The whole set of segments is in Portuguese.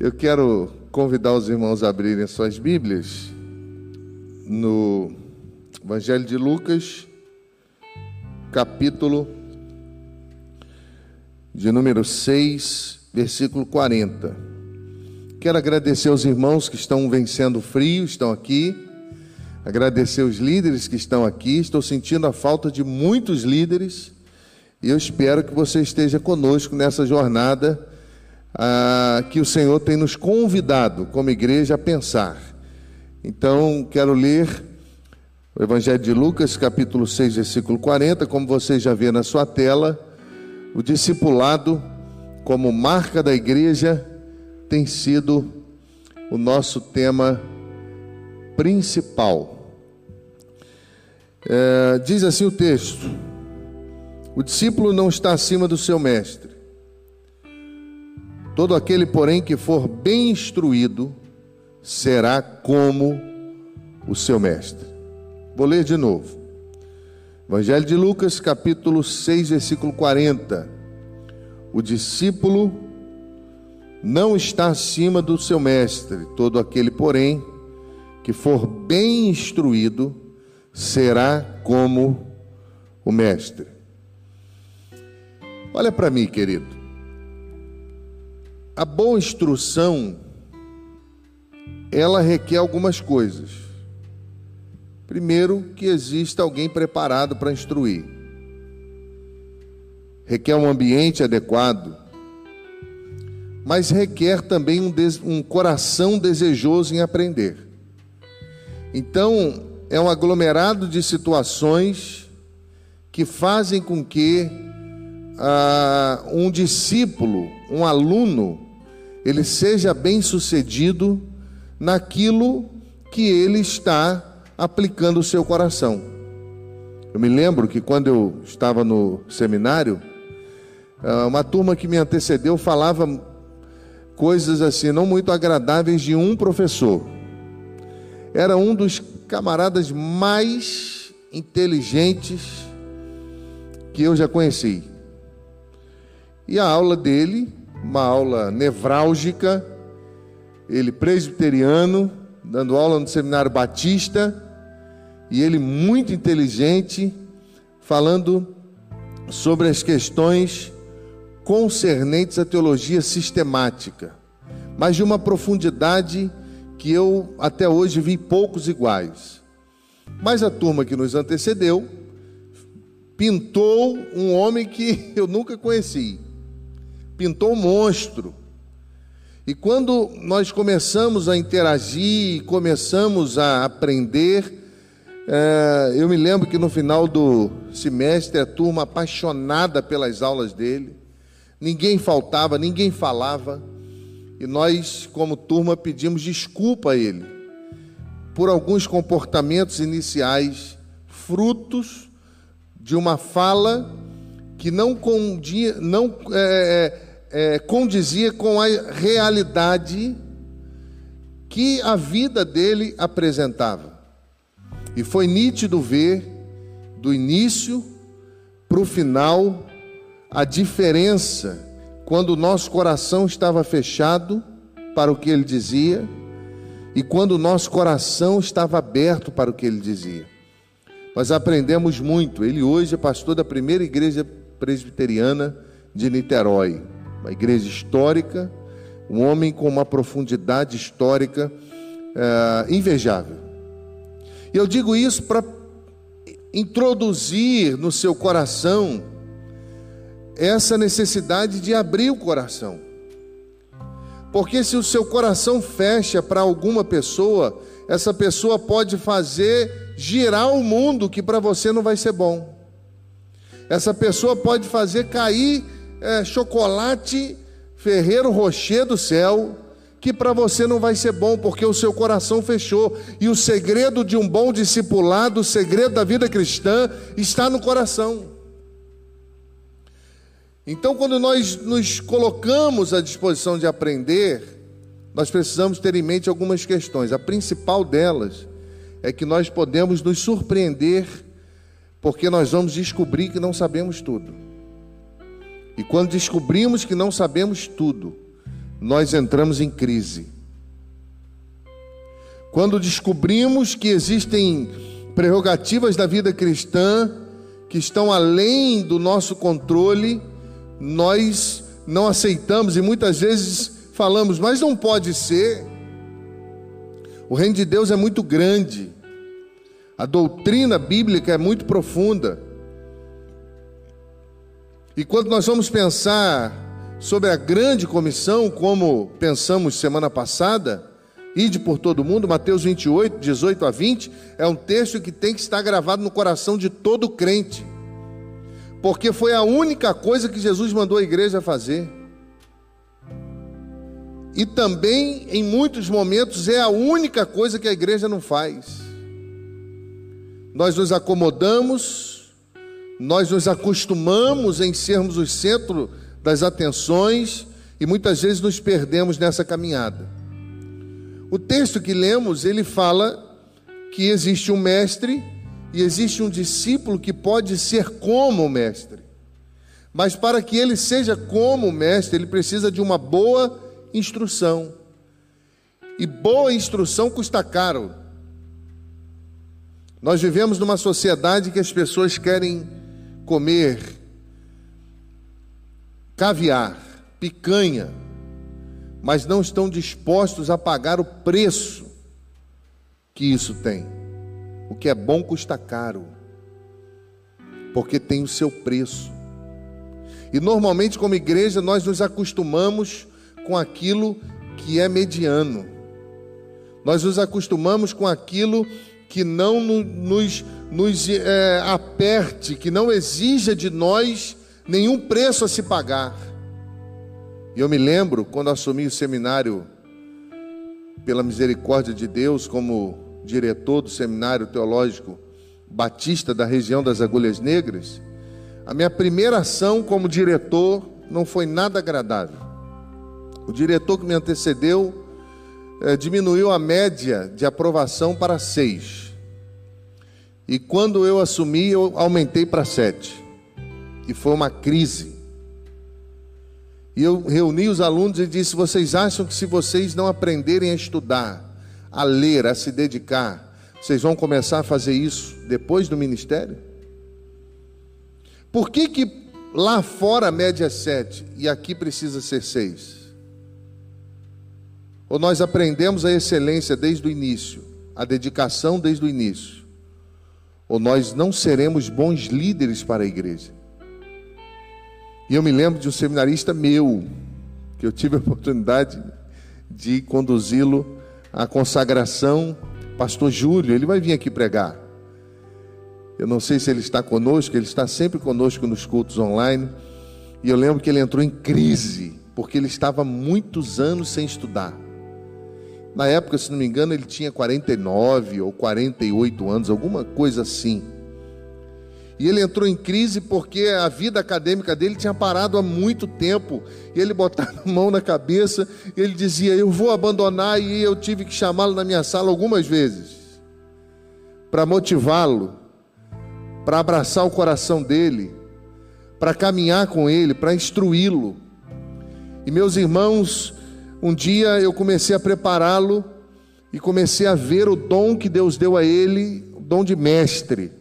Eu quero convidar os irmãos a abrirem suas Bíblias no Evangelho de Lucas, capítulo de número 6, versículo 40. Quero agradecer aos irmãos que estão vencendo frio, estão aqui. Agradecer os líderes que estão aqui. Estou sentindo a falta de muitos líderes. E eu espero que você esteja conosco nessa jornada ah, que o Senhor tem nos convidado, como igreja, a pensar. Então, quero ler o Evangelho de Lucas, capítulo 6, versículo 40, como você já vê na sua tela, o discipulado, como marca da igreja, tem sido o nosso tema principal. É, diz assim o texto: o discípulo não está acima do seu mestre. Todo aquele, porém, que for bem instruído, será como o seu mestre. Vou ler de novo. Evangelho de Lucas, capítulo 6, versículo 40. O discípulo não está acima do seu mestre. Todo aquele, porém, que for bem instruído, será como o mestre. Olha para mim, querido. A boa instrução ela requer algumas coisas. Primeiro, que exista alguém preparado para instruir. Requer um ambiente adequado, mas requer também um, um coração desejoso em aprender. Então, é um aglomerado de situações que fazem com que ah, um discípulo, um aluno, ele seja bem sucedido naquilo que ele está aplicando o seu coração. Eu me lembro que quando eu estava no seminário, ah, uma turma que me antecedeu falava coisas assim, não muito agradáveis de um professor. Era um dos camaradas mais inteligentes que eu já conheci. E a aula dele, uma aula nevrálgica, ele presbiteriano, dando aula no seminário batista, e ele muito inteligente, falando sobre as questões concernentes à teologia sistemática, mas de uma profundidade que eu até hoje vi poucos iguais. Mas a turma que nos antecedeu pintou um homem que eu nunca conheci pintou um monstro. E quando nós começamos a interagir, começamos a aprender, é, eu me lembro que no final do semestre a turma apaixonada pelas aulas dele, ninguém faltava, ninguém falava, e nós, como turma, pedimos desculpa a ele por alguns comportamentos iniciais, frutos de uma fala que não, condia, não é, é condizia com a realidade que a vida dele apresentava. E foi nítido ver, do início para o final, a diferença quando o nosso coração estava fechado para o que ele dizia e quando o nosso coração estava aberto para o que ele dizia. Nós aprendemos muito. Ele hoje é pastor da primeira igreja presbiteriana de Niterói uma igreja histórica, um homem com uma profundidade histórica é, invejável. E eu digo isso para introduzir no seu coração essa necessidade de abrir o coração. Porque se o seu coração fecha para alguma pessoa, essa pessoa pode fazer girar o mundo que para você não vai ser bom. Essa pessoa pode fazer cair é, chocolate Ferreiro Rocher do céu, que para você não vai ser bom, porque o seu coração fechou. E o segredo de um bom discipulado, o segredo da vida cristã, está no coração. Então, quando nós nos colocamos à disposição de aprender, nós precisamos ter em mente algumas questões. A principal delas é que nós podemos nos surpreender, porque nós vamos descobrir que não sabemos tudo. E quando descobrimos que não sabemos tudo, nós entramos em crise. Quando descobrimos que existem prerrogativas da vida cristã que estão além do nosso controle, nós não aceitamos e muitas vezes falamos, mas não pode ser. O reino de Deus é muito grande, a doutrina bíblica é muito profunda. E quando nós vamos pensar sobre a grande comissão, como pensamos semana passada, ide por todo mundo, Mateus 28, 18 a 20, é um texto que tem que estar gravado no coração de todo crente, porque foi a única coisa que Jesus mandou a igreja fazer. E também, em muitos momentos, é a única coisa que a igreja não faz. Nós nos acomodamos, nós nos acostumamos em sermos o centro das atenções e muitas vezes nos perdemos nessa caminhada. O texto que lemos, ele fala que existe um mestre e existe um discípulo que pode ser como o mestre. Mas para que ele seja como o mestre, ele precisa de uma boa instrução. E boa instrução custa caro. Nós vivemos numa sociedade que as pessoas querem comer caviar, picanha, mas não estão dispostos a pagar o preço que isso tem. O que é bom custa caro, porque tem o seu preço. E normalmente, como igreja, nós nos acostumamos com aquilo que é mediano, nós nos acostumamos com aquilo que não nos nos é, aperte, que não exija de nós nenhum preço a se pagar. E eu me lembro quando assumi o seminário, pela misericórdia de Deus, como diretor do seminário teológico batista da região das Agulhas Negras, a minha primeira ação como diretor não foi nada agradável. O diretor que me antecedeu é, diminuiu a média de aprovação para seis. E quando eu assumi, eu aumentei para sete. E foi uma crise. E eu reuni os alunos e disse: Vocês acham que se vocês não aprenderem a estudar, a ler, a se dedicar, vocês vão começar a fazer isso depois do ministério? Por que, que lá fora a média é sete e aqui precisa ser seis? Ou nós aprendemos a excelência desde o início, a dedicação desde o início? ou nós não seremos bons líderes para a igreja. E eu me lembro de um seminarista meu, que eu tive a oportunidade de conduzi-lo à consagração, pastor Júlio, ele vai vir aqui pregar. Eu não sei se ele está conosco, ele está sempre conosco nos cultos online. E eu lembro que ele entrou em crise, porque ele estava muitos anos sem estudar. Na época, se não me engano, ele tinha 49 ou 48 anos, alguma coisa assim. E ele entrou em crise porque a vida acadêmica dele tinha parado há muito tempo. E ele botava a mão na cabeça, e ele dizia: Eu vou abandonar. E eu tive que chamá-lo na minha sala algumas vezes para motivá-lo, para abraçar o coração dele, para caminhar com ele, para instruí-lo. E meus irmãos, um dia eu comecei a prepará-lo e comecei a ver o dom que Deus deu a ele, o dom de mestre.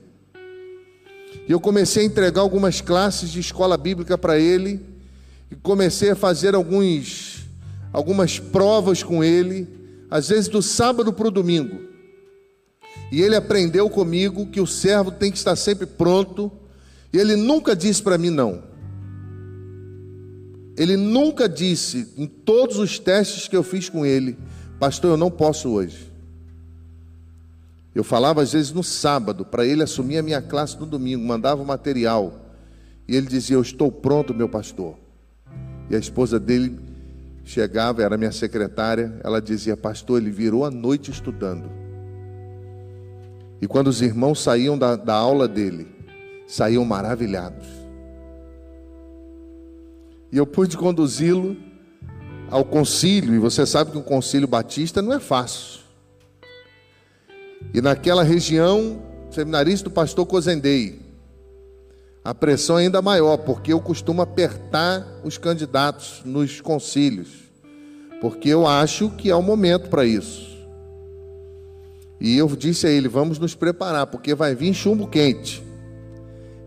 E eu comecei a entregar algumas classes de escola bíblica para ele e comecei a fazer alguns algumas provas com ele, às vezes do sábado para o domingo. E ele aprendeu comigo que o servo tem que estar sempre pronto, e ele nunca disse para mim não. Ele nunca disse, em todos os testes que eu fiz com ele, pastor, eu não posso hoje. Eu falava às vezes no sábado, para ele assumir a minha classe no domingo, mandava o material. E ele dizia: Eu estou pronto, meu pastor. E a esposa dele chegava, era minha secretária, ela dizia: Pastor, ele virou a noite estudando. E quando os irmãos saíam da, da aula dele, saíam maravilhados. E eu pude conduzi-lo ao concílio, e você sabe que um concílio batista não é fácil. E naquela região, seminarista do pastor Cozendei, a pressão é ainda maior, porque eu costumo apertar os candidatos nos concílios. porque eu acho que é o momento para isso. E eu disse a ele: vamos nos preparar, porque vai vir chumbo quente.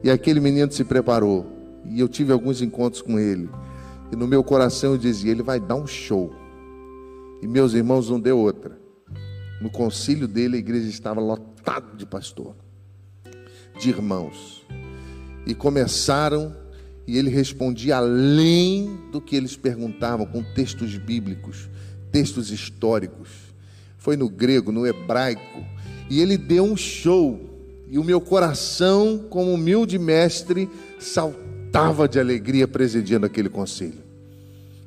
E aquele menino se preparou. E eu tive alguns encontros com ele. E no meu coração eu dizia: ele vai dar um show. E meus irmãos não deu outra. No concílio dele, a igreja estava lotada de pastor, de irmãos. E começaram, e ele respondia além do que eles perguntavam, com textos bíblicos, textos históricos. Foi no grego, no hebraico. E ele deu um show. E o meu coração, como humilde mestre, saltava de alegria presidindo aquele concílio.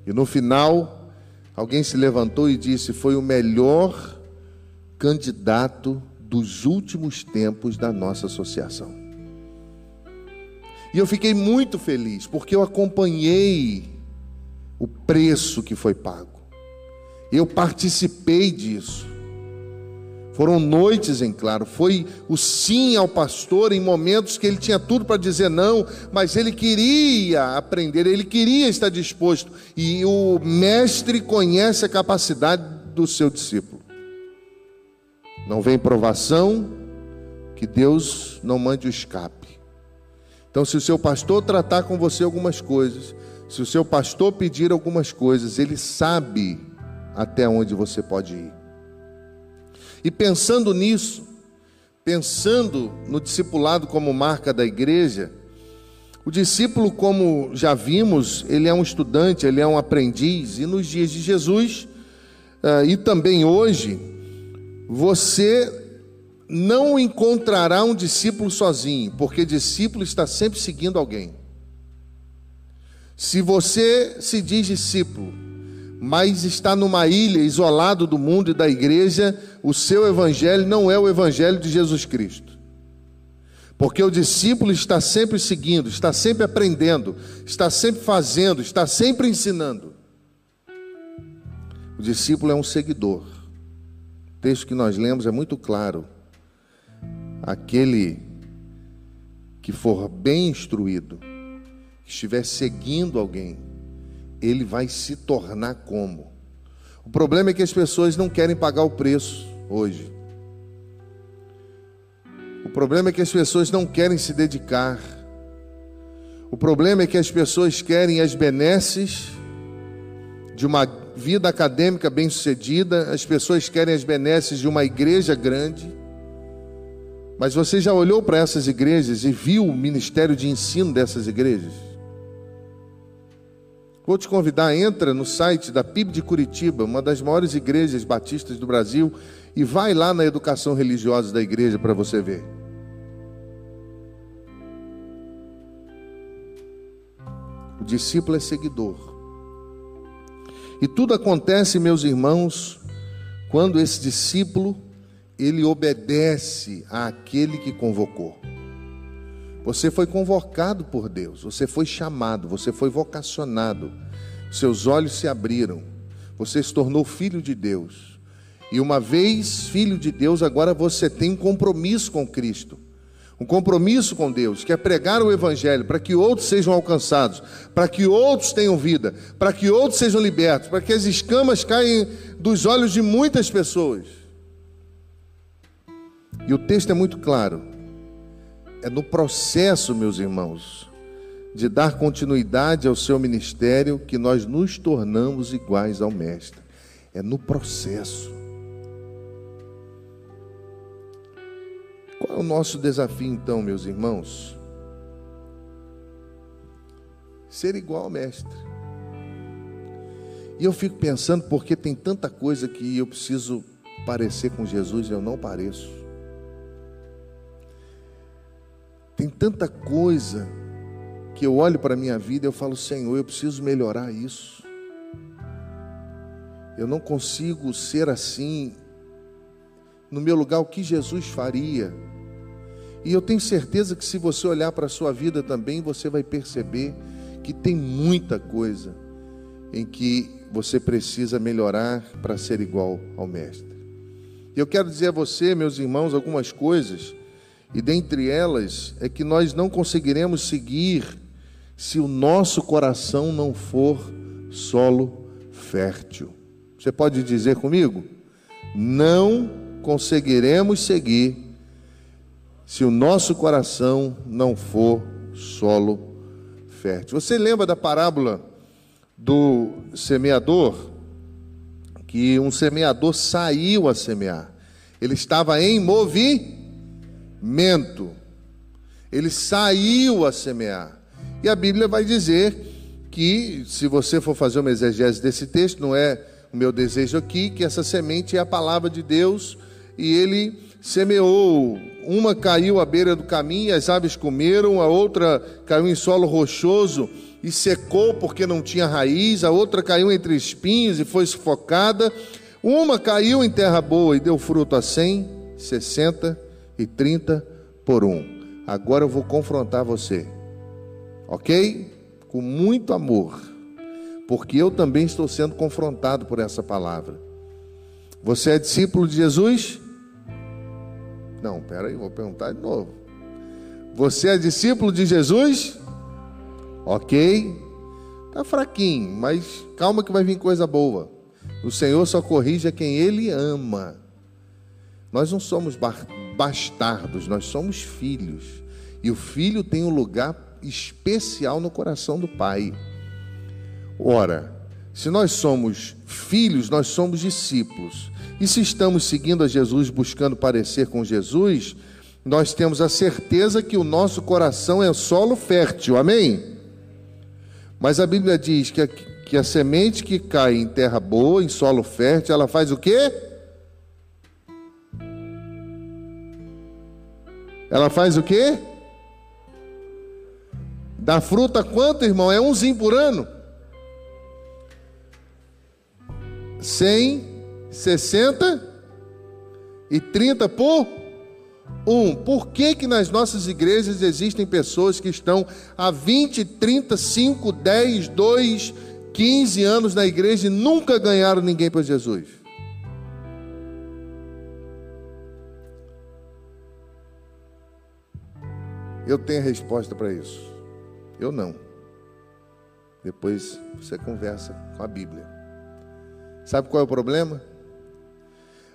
E no final, alguém se levantou e disse: Foi o melhor candidato dos últimos tempos da nossa associação. E eu fiquei muito feliz, porque eu acompanhei o preço que foi pago. Eu participei disso. Foram noites em claro, foi o sim ao pastor em momentos que ele tinha tudo para dizer não, mas ele queria aprender, ele queria estar disposto. E o mestre conhece a capacidade do seu discípulo. Não vem provação, que Deus não mande o escape. Então, se o seu pastor tratar com você algumas coisas, se o seu pastor pedir algumas coisas, ele sabe até onde você pode ir. E pensando nisso, pensando no discipulado como marca da igreja, o discípulo, como já vimos, ele é um estudante, ele é um aprendiz, e nos dias de Jesus, uh, e também hoje, você não encontrará um discípulo sozinho, porque discípulo está sempre seguindo alguém. Se você se diz discípulo, mas está numa ilha, isolado do mundo e da igreja, o seu evangelho não é o evangelho de Jesus Cristo. Porque o discípulo está sempre seguindo, está sempre aprendendo, está sempre fazendo, está sempre ensinando. O discípulo é um seguidor. O texto que nós lemos é muito claro. Aquele que for bem instruído, que estiver seguindo alguém, ele vai se tornar como? O problema é que as pessoas não querem pagar o preço hoje. O problema é que as pessoas não querem se dedicar. O problema é que as pessoas querem as benesses de uma vida acadêmica bem-sucedida, as pessoas querem as benesses de uma igreja grande. Mas você já olhou para essas igrejas e viu o ministério de ensino dessas igrejas? Vou te convidar, entra no site da PIB de Curitiba, uma das maiores igrejas batistas do Brasil, e vai lá na educação religiosa da igreja para você ver. O discípulo é seguidor. E tudo acontece, meus irmãos, quando esse discípulo ele obedece àquele que convocou. Você foi convocado por Deus, você foi chamado, você foi vocacionado, seus olhos se abriram, você se tornou filho de Deus. E uma vez filho de Deus, agora você tem um compromisso com Cristo, um compromisso com Deus, que é pregar o Evangelho para que outros sejam alcançados, para que outros tenham vida, para que outros sejam libertos, para que as escamas caem dos olhos de muitas pessoas. E o texto é muito claro é no processo, meus irmãos, de dar continuidade ao seu ministério que nós nos tornamos iguais ao Mestre. É no processo. Qual é o nosso desafio então, meus irmãos? Ser igual ao Mestre. E eu fico pensando, porque tem tanta coisa que eu preciso parecer com Jesus e eu não pareço. Tem tanta coisa que eu olho para a minha vida e eu falo, Senhor, eu preciso melhorar isso. Eu não consigo ser assim. No meu lugar, o que Jesus faria? E eu tenho certeza que se você olhar para a sua vida também, você vai perceber que tem muita coisa em que você precisa melhorar para ser igual ao Mestre. Eu quero dizer a você, meus irmãos, algumas coisas e dentre elas é que nós não conseguiremos seguir se o nosso coração não for solo fértil. Você pode dizer comigo? Não conseguiremos seguir se o nosso coração não for solo fértil. Você lembra da parábola do semeador? Que um semeador saiu a semear. Ele estava em movimento. Ele saiu a semear. E a Bíblia vai dizer que, se você for fazer uma exegese desse texto, não é o meu desejo aqui, que essa semente é a palavra de Deus e ele semeou. Uma caiu à beira do caminho, as aves comeram, a outra caiu em solo rochoso e secou porque não tinha raiz, a outra caiu entre espinhos e foi sufocada. Uma caiu em terra boa e deu fruto a cem, sessenta e trinta por um. Agora eu vou confrontar você, ok? Com muito amor, porque eu também estou sendo confrontado por essa palavra. Você é discípulo de Jesus? Não, peraí, vou perguntar de novo. Você é discípulo de Jesus? Ok. Está fraquinho, mas calma que vai vir coisa boa. O Senhor só corrige quem Ele ama. Nós não somos bastardos, nós somos filhos. E o filho tem um lugar especial no coração do pai. Ora, se nós somos filhos, nós somos discípulos. E se estamos seguindo a Jesus, buscando parecer com Jesus, nós temos a certeza que o nosso coração é solo fértil, amém? Mas a Bíblia diz que a, que a semente que cai em terra boa, em solo fértil, ela faz o quê? Ela faz o quê? Dá fruta quanto, irmão? É umzinho por ano? Cem 60 e 30 por um. Por que que nas nossas igrejas existem pessoas que estão há 20, 30, 5, 10, 2, 15 anos na igreja e nunca ganharam ninguém para Jesus? Eu tenho a resposta para isso. Eu não. Depois você conversa com a Bíblia. Sabe qual é o problema?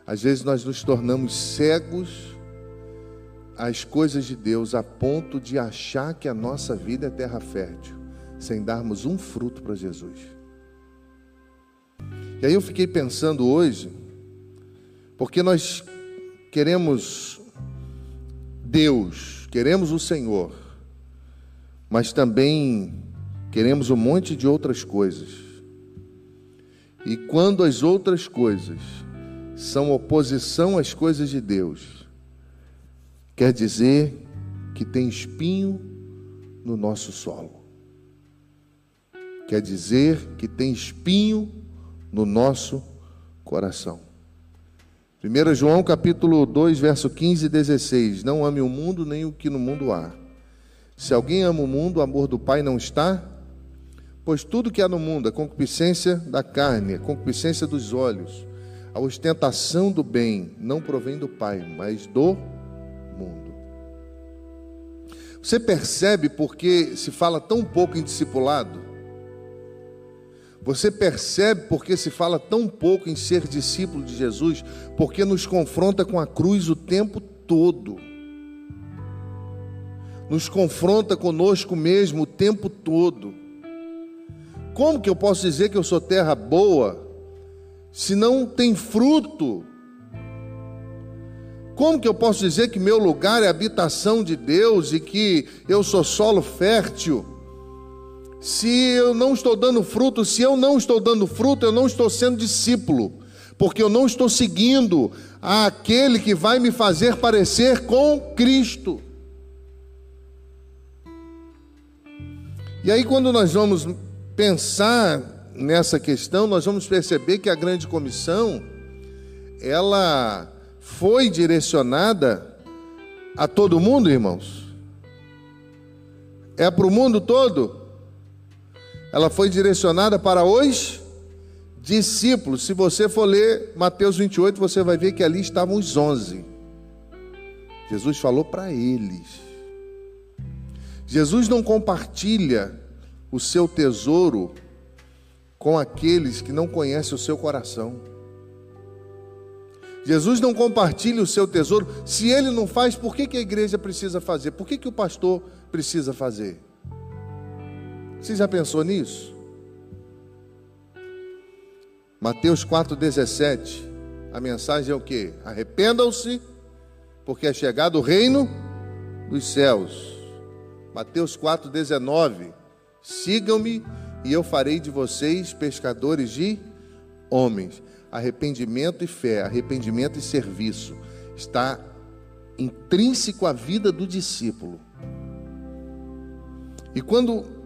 Às vezes nós nos tornamos cegos às coisas de Deus a ponto de achar que a nossa vida é terra fértil, sem darmos um fruto para Jesus. E aí eu fiquei pensando hoje, porque nós queremos Deus, queremos o Senhor, mas também queremos um monte de outras coisas. E quando as outras coisas são oposição às coisas de Deus, quer dizer que tem espinho no nosso solo. Quer dizer que tem espinho no nosso coração. 1 João capítulo 2, verso 15 e 16. Não ame o mundo nem o que no mundo há. Se alguém ama o mundo, o amor do Pai não está. Pois tudo que há no mundo, a concupiscência da carne, a concupiscência dos olhos, a ostentação do bem não provém do Pai, mas do mundo. Você percebe porque se fala tão pouco em discipulado? Você percebe porque se fala tão pouco em ser discípulo de Jesus? Porque nos confronta com a cruz o tempo todo. Nos confronta conosco mesmo o tempo todo. Como que eu posso dizer que eu sou terra boa se não tem fruto? Como que eu posso dizer que meu lugar é habitação de Deus e que eu sou solo fértil? Se eu não estou dando fruto, se eu não estou dando fruto, eu não estou sendo discípulo, porque eu não estou seguindo aquele que vai me fazer parecer com Cristo. E aí, quando nós vamos pensar nessa questão, nós vamos perceber que a grande comissão ela foi direcionada a todo mundo, irmãos. É para o mundo todo. Ela foi direcionada para os discípulos. Se você for ler Mateus 28, você vai ver que ali estavam os onze. Jesus falou para eles. Jesus não compartilha o seu tesouro com aqueles que não conhecem o seu coração. Jesus não compartilha o seu tesouro. Se ele não faz, por que, que a igreja precisa fazer? Por que, que o pastor precisa fazer? Você já pensou nisso? Mateus 4,17. A mensagem é o que? Arrependam-se, porque é chegado o reino dos céus. Mateus 4,19. Sigam-me e eu farei de vocês pescadores de homens. Arrependimento e fé, arrependimento e serviço está intrínseco à vida do discípulo. E quando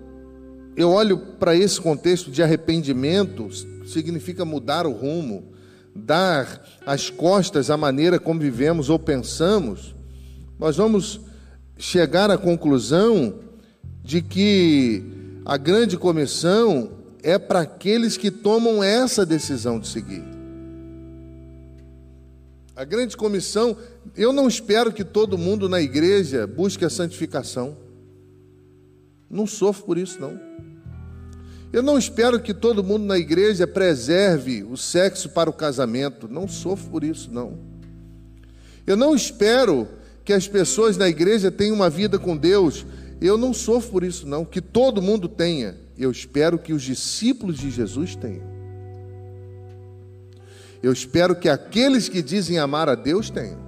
eu olho para esse contexto de arrependimento, significa mudar o rumo, dar as costas à maneira como vivemos ou pensamos, nós vamos chegar à conclusão de que a grande comissão é para aqueles que tomam essa decisão de seguir. A grande comissão, eu não espero que todo mundo na igreja busque a santificação. Não sofro por isso, não. Eu não espero que todo mundo na igreja preserve o sexo para o casamento. Não sofro por isso, não. Eu não espero que as pessoas na igreja tenham uma vida com Deus eu não sofro por isso, não. Que todo mundo tenha. Eu espero que os discípulos de Jesus tenham. Eu espero que aqueles que dizem amar a Deus tenham.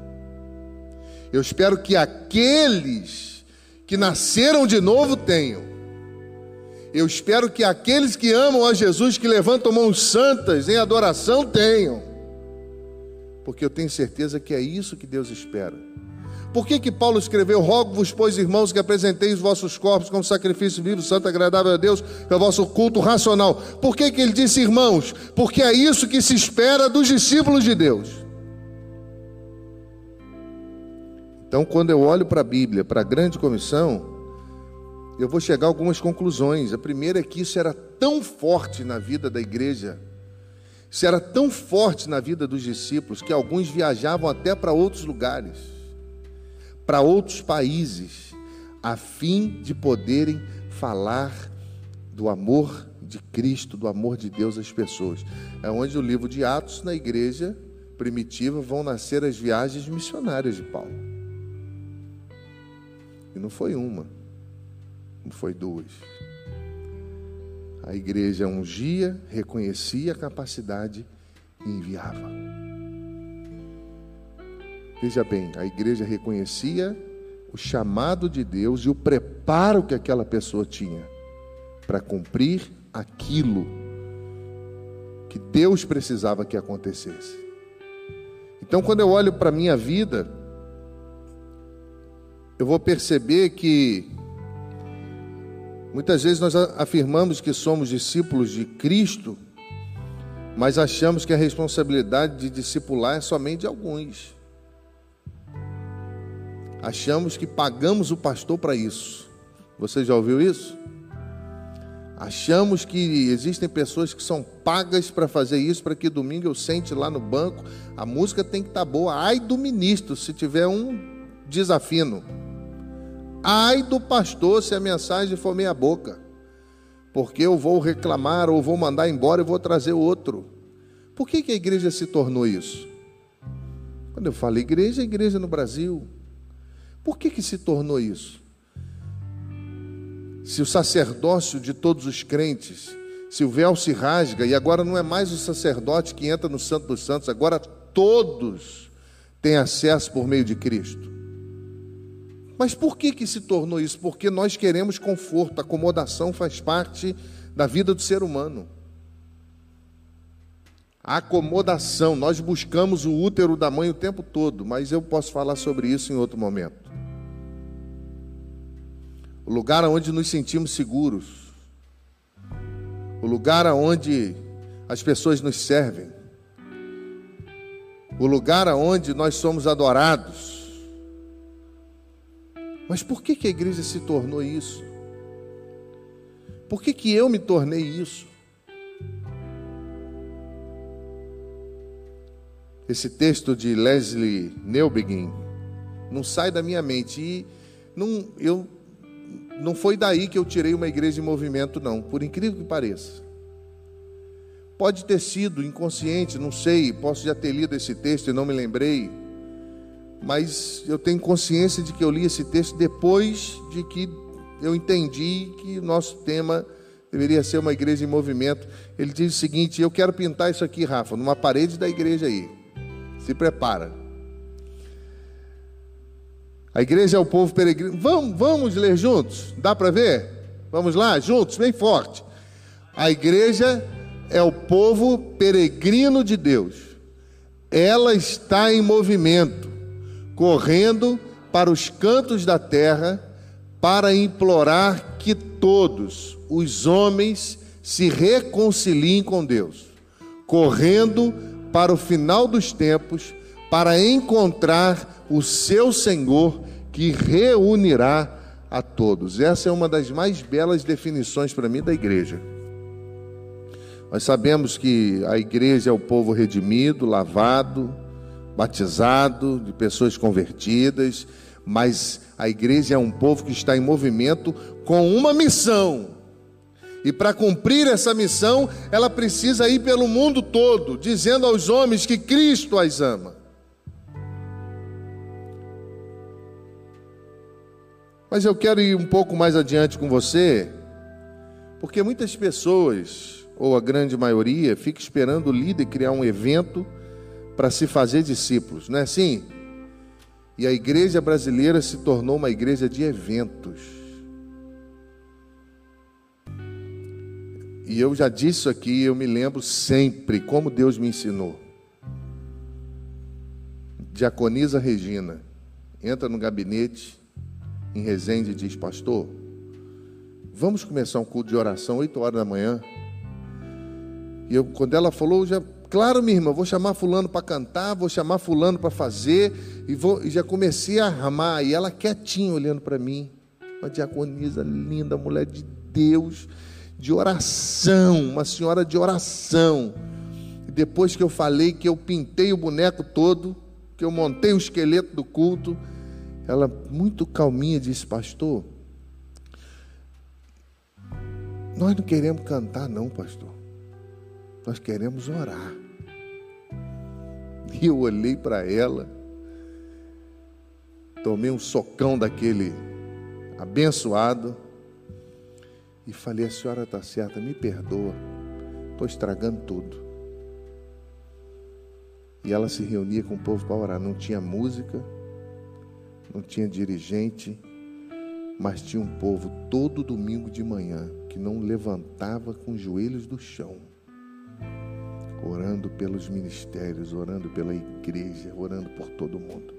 Eu espero que aqueles que nasceram de novo tenham. Eu espero que aqueles que amam a Jesus, que levantam mãos santas em adoração, tenham. Porque eu tenho certeza que é isso que Deus espera. Por que, que Paulo escreveu: Rogo-vos, pois, irmãos, que apresenteis os vossos corpos como sacrifício vivo, santo, agradável a Deus, que é o vosso culto racional? Por que, que ele disse irmãos? Porque é isso que se espera dos discípulos de Deus. Então, quando eu olho para a Bíblia, para a grande comissão, eu vou chegar a algumas conclusões. A primeira é que isso era tão forte na vida da igreja, isso era tão forte na vida dos discípulos, que alguns viajavam até para outros lugares para outros países, a fim de poderem falar do amor de Cristo, do amor de Deus às pessoas. É onde o livro de Atos, na igreja primitiva, vão nascer as viagens missionárias de Paulo. E não foi uma, não foi duas. A igreja ungia, reconhecia a capacidade e enviava. Veja bem, a igreja reconhecia o chamado de Deus e o preparo que aquela pessoa tinha para cumprir aquilo que Deus precisava que acontecesse. Então, quando eu olho para a minha vida, eu vou perceber que muitas vezes nós afirmamos que somos discípulos de Cristo, mas achamos que a responsabilidade de discipular é somente de alguns. Achamos que pagamos o pastor para isso. Você já ouviu isso? Achamos que existem pessoas que são pagas para fazer isso, para que domingo eu sente lá no banco. A música tem que estar tá boa. Ai do ministro se tiver um desafino. Ai do pastor se a mensagem for meia boca. Porque eu vou reclamar ou vou mandar embora e vou trazer outro. Por que, que a igreja se tornou isso? Quando eu falo igreja, é igreja no Brasil. Por que, que se tornou isso? Se o sacerdócio de todos os crentes, se o véu se rasga, e agora não é mais o sacerdote que entra no Santo dos Santos, agora todos têm acesso por meio de Cristo. Mas por que, que se tornou isso? Porque nós queremos conforto, acomodação faz parte da vida do ser humano. Acomodação, nós buscamos o útero da mãe o tempo todo, mas eu posso falar sobre isso em outro momento o lugar onde nos sentimos seguros, o lugar onde as pessoas nos servem, o lugar onde nós somos adorados. Mas por que, que a igreja se tornou isso? Por que, que eu me tornei isso? Esse texto de Leslie Neubegin não sai da minha mente e não, eu não foi daí que eu tirei uma igreja em movimento, não, por incrível que pareça. Pode ter sido inconsciente, não sei, posso já ter lido esse texto e não me lembrei, mas eu tenho consciência de que eu li esse texto depois de que eu entendi que o nosso tema deveria ser uma igreja em movimento. Ele diz o seguinte: Eu quero pintar isso aqui, Rafa, numa parede da igreja aí. Se prepara. A igreja é o povo peregrino. Vamos, vamos ler juntos? Dá para ver? Vamos lá, juntos, bem forte. A igreja é o povo peregrino de Deus. Ela está em movimento, correndo para os cantos da terra para implorar que todos os homens se reconciliem com Deus, correndo para o final dos tempos para encontrar o seu Senhor que reunirá a todos. Essa é uma das mais belas definições para mim da igreja. Nós sabemos que a igreja é o povo redimido, lavado, batizado, de pessoas convertidas, mas a igreja é um povo que está em movimento com uma missão. E para cumprir essa missão, ela precisa ir pelo mundo todo, dizendo aos homens que Cristo as ama. Mas eu quero ir um pouco mais adiante com você, porque muitas pessoas ou a grande maioria, fica esperando o líder criar um evento para se fazer discípulos, não é assim? E a igreja brasileira se tornou uma igreja de eventos. E eu já disse isso aqui, eu me lembro sempre como Deus me ensinou. Diaconisa Regina entra no gabinete em Resende e diz: Pastor, vamos começar um culto de oração 8 horas da manhã. E eu, quando ela falou, já, claro, minha irmã, vou chamar fulano para cantar, vou chamar fulano para fazer, e, vou, e já comecei a armar, e ela quietinha olhando para mim, uma diaconisa linda, mulher de Deus, de oração, uma senhora de oração. E depois que eu falei que eu pintei o boneco todo, que eu montei o esqueleto do culto, ela muito calminha disse, pastor, nós não queremos cantar não, pastor. Nós queremos orar. E eu olhei para ela, tomei um socão daquele abençoado e falei: A senhora está certa, me perdoa, estou estragando tudo. E ela se reunia com o povo para orar. Não tinha música, não tinha dirigente, mas tinha um povo todo domingo de manhã que não levantava com os joelhos do chão orando pelos ministérios, orando pela igreja, orando por todo mundo.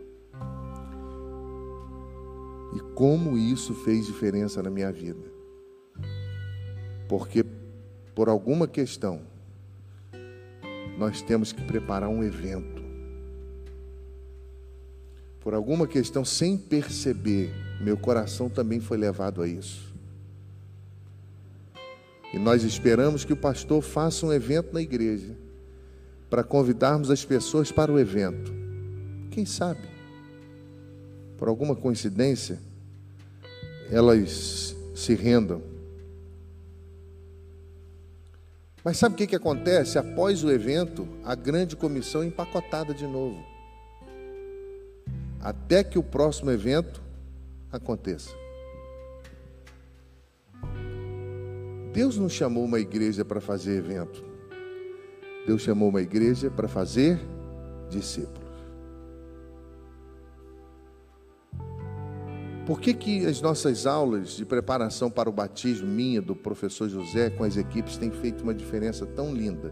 E como isso fez diferença na minha vida? Porque por alguma questão nós temos que preparar um evento. Por alguma questão, sem perceber, meu coração também foi levado a isso. E nós esperamos que o pastor faça um evento na igreja para convidarmos as pessoas para o evento. Quem sabe? Por alguma coincidência, elas se rendam. Mas sabe o que, que acontece? Após o evento, a grande comissão é empacotada de novo. Até que o próximo evento aconteça. Deus não chamou uma igreja para fazer evento. Deus chamou uma igreja para fazer discípulos. Por que, que as nossas aulas de preparação para o batismo, minha, do professor José, com as equipes, têm feito uma diferença tão linda?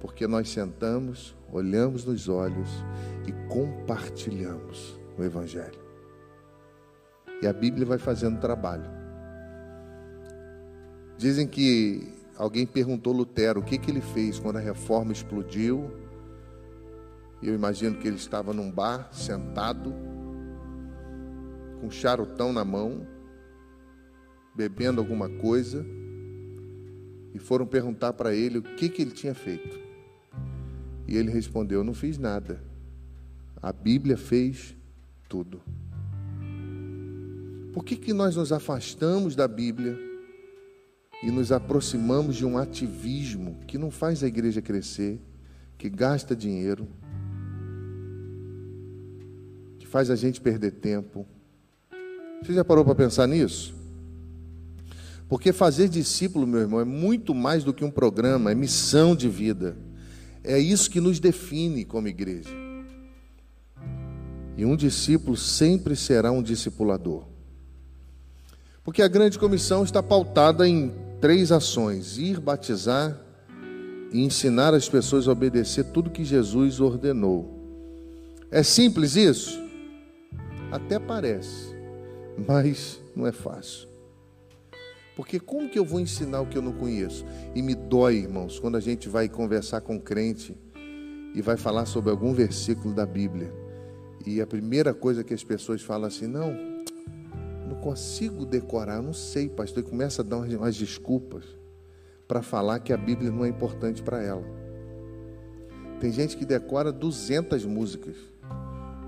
Porque nós sentamos, olhamos nos olhos e compartilhamos o Evangelho. E a Bíblia vai fazendo trabalho. Dizem que Alguém perguntou Lutero o que, que ele fez quando a reforma explodiu. Eu imagino que ele estava num bar, sentado, com um charutão na mão, bebendo alguma coisa, e foram perguntar para ele o que, que ele tinha feito. E ele respondeu: Não fiz nada. A Bíblia fez tudo. Por que, que nós nos afastamos da Bíblia? E nos aproximamos de um ativismo que não faz a igreja crescer, que gasta dinheiro, que faz a gente perder tempo. Você já parou para pensar nisso? Porque fazer discípulo, meu irmão, é muito mais do que um programa, é missão de vida. É isso que nos define como igreja. E um discípulo sempre será um discipulador. Porque a grande comissão está pautada em três ações: ir batizar e ensinar as pessoas a obedecer tudo que Jesus ordenou. É simples isso? Até parece, mas não é fácil. Porque como que eu vou ensinar o que eu não conheço? E me dói, irmãos, quando a gente vai conversar com crente e vai falar sobre algum versículo da Bíblia. E a primeira coisa que as pessoas falam assim: não, não consigo decorar, não sei, pastor. E começa a dar umas, umas desculpas para falar que a Bíblia não é importante para ela. Tem gente que decora 200 músicas,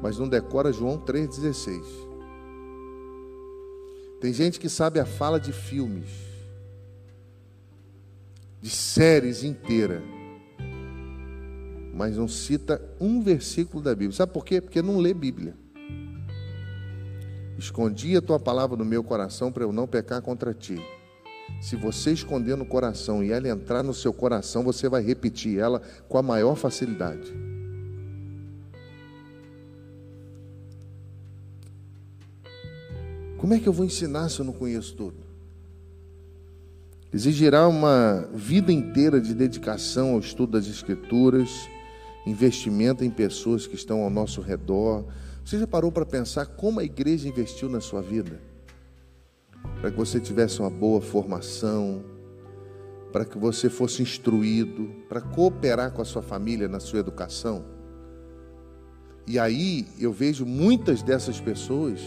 mas não decora João 3,16. Tem gente que sabe a fala de filmes, de séries inteiras, mas não cita um versículo da Bíblia. Sabe por quê? Porque não lê Bíblia. Escondi a tua palavra no meu coração para eu não pecar contra ti. Se você esconder no coração e ela entrar no seu coração, você vai repetir ela com a maior facilidade. Como é que eu vou ensinar se eu não conheço tudo? Exigirá uma vida inteira de dedicação ao estudo das Escrituras, investimento em pessoas que estão ao nosso redor. Você já parou para pensar como a igreja investiu na sua vida? Para que você tivesse uma boa formação, para que você fosse instruído, para cooperar com a sua família na sua educação. E aí eu vejo muitas dessas pessoas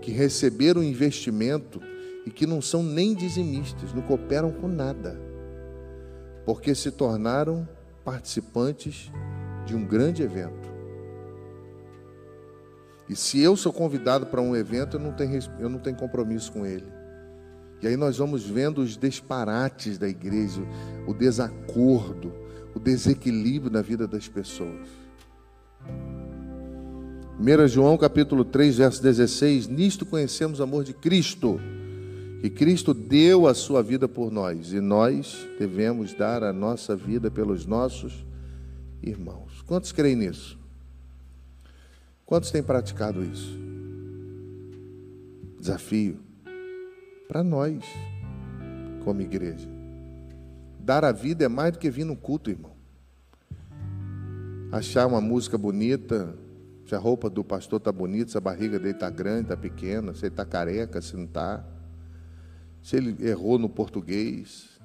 que receberam investimento e que não são nem dizimistas, não cooperam com nada, porque se tornaram participantes de um grande evento. E se eu sou convidado para um evento, eu não tenho, eu não tenho compromisso com ele. E aí nós vamos vendo os disparates da igreja, o desacordo, o desequilíbrio na vida das pessoas. 1 João capítulo 3, verso 16, nisto conhecemos o amor de Cristo, que Cristo deu a sua vida por nós, e nós devemos dar a nossa vida pelos nossos irmãos. Quantos creem nisso? Quantos têm praticado isso? Desafio para nós, como igreja. Dar a vida é mais do que vir no culto, irmão. Achar uma música bonita, se a roupa do pastor está bonita, se a barriga dele está grande, está pequena, se ele está careca, se não está. Se ele errou no português,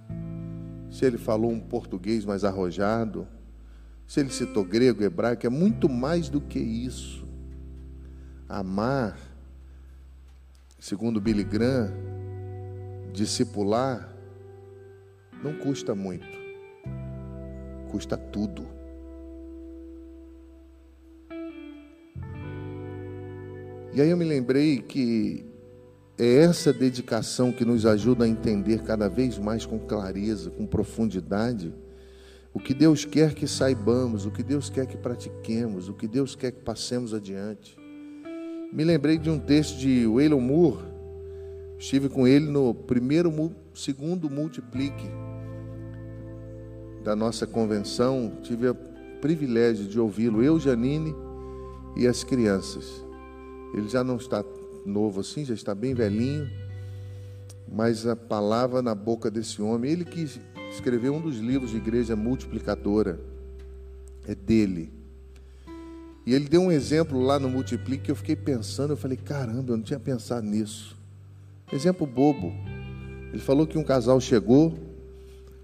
se ele falou um português mais arrojado, se ele citou grego, hebraico, é muito mais do que isso. Amar, segundo Billy Graham, discipular, não custa muito, custa tudo. E aí eu me lembrei que é essa dedicação que nos ajuda a entender cada vez mais com clareza, com profundidade, o que Deus quer que saibamos, o que Deus quer que pratiquemos, o que Deus quer que passemos adiante. Me lembrei de um texto de Waylon Moore, estive com ele no primeiro, segundo Multiplique da nossa convenção, tive o privilégio de ouvi-lo, eu, Janine e as crianças. Ele já não está novo assim, já está bem velhinho, mas a palavra na boca desse homem, ele que escreveu um dos livros de igreja multiplicadora, é dele. E ele deu um exemplo lá no Multiplique que eu fiquei pensando, eu falei, caramba, eu não tinha pensado nisso. Exemplo bobo. Ele falou que um casal chegou,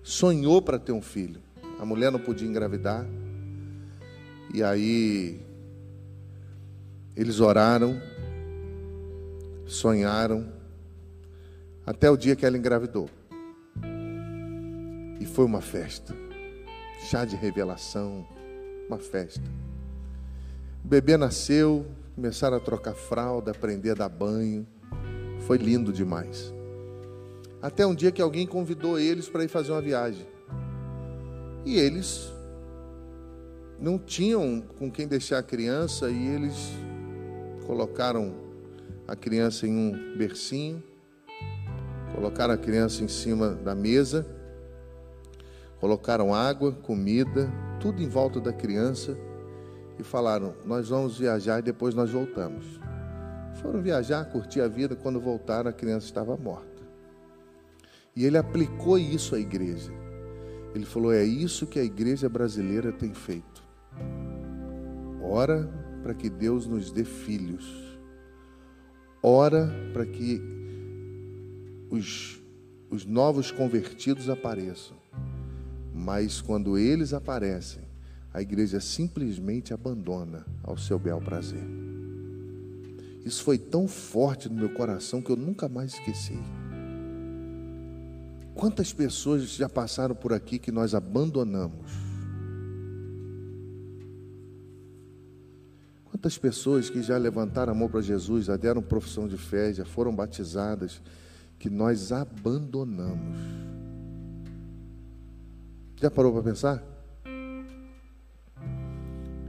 sonhou para ter um filho. A mulher não podia engravidar. E aí eles oraram, sonharam, até o dia que ela engravidou. E foi uma festa, chá de revelação, uma festa. O bebê nasceu, começaram a trocar fralda, aprender a dar banho. Foi lindo demais. Até um dia que alguém convidou eles para ir fazer uma viagem. E eles não tinham com quem deixar a criança e eles colocaram a criança em um bercinho, colocaram a criança em cima da mesa, colocaram água, comida, tudo em volta da criança e falaram: Nós vamos viajar e depois nós voltamos. Foram viajar, curtir a vida. Quando voltaram, a criança estava morta. E ele aplicou isso à igreja. Ele falou: É isso que a igreja brasileira tem feito. Ora para que Deus nos dê filhos. Ora para que os, os novos convertidos apareçam. Mas quando eles aparecem, a igreja simplesmente abandona ao seu bel prazer. Isso foi tão forte no meu coração que eu nunca mais esqueci. Quantas pessoas já passaram por aqui que nós abandonamos? Quantas pessoas que já levantaram a mão para Jesus, já deram profissão de fé, já foram batizadas, que nós abandonamos? Já parou para pensar?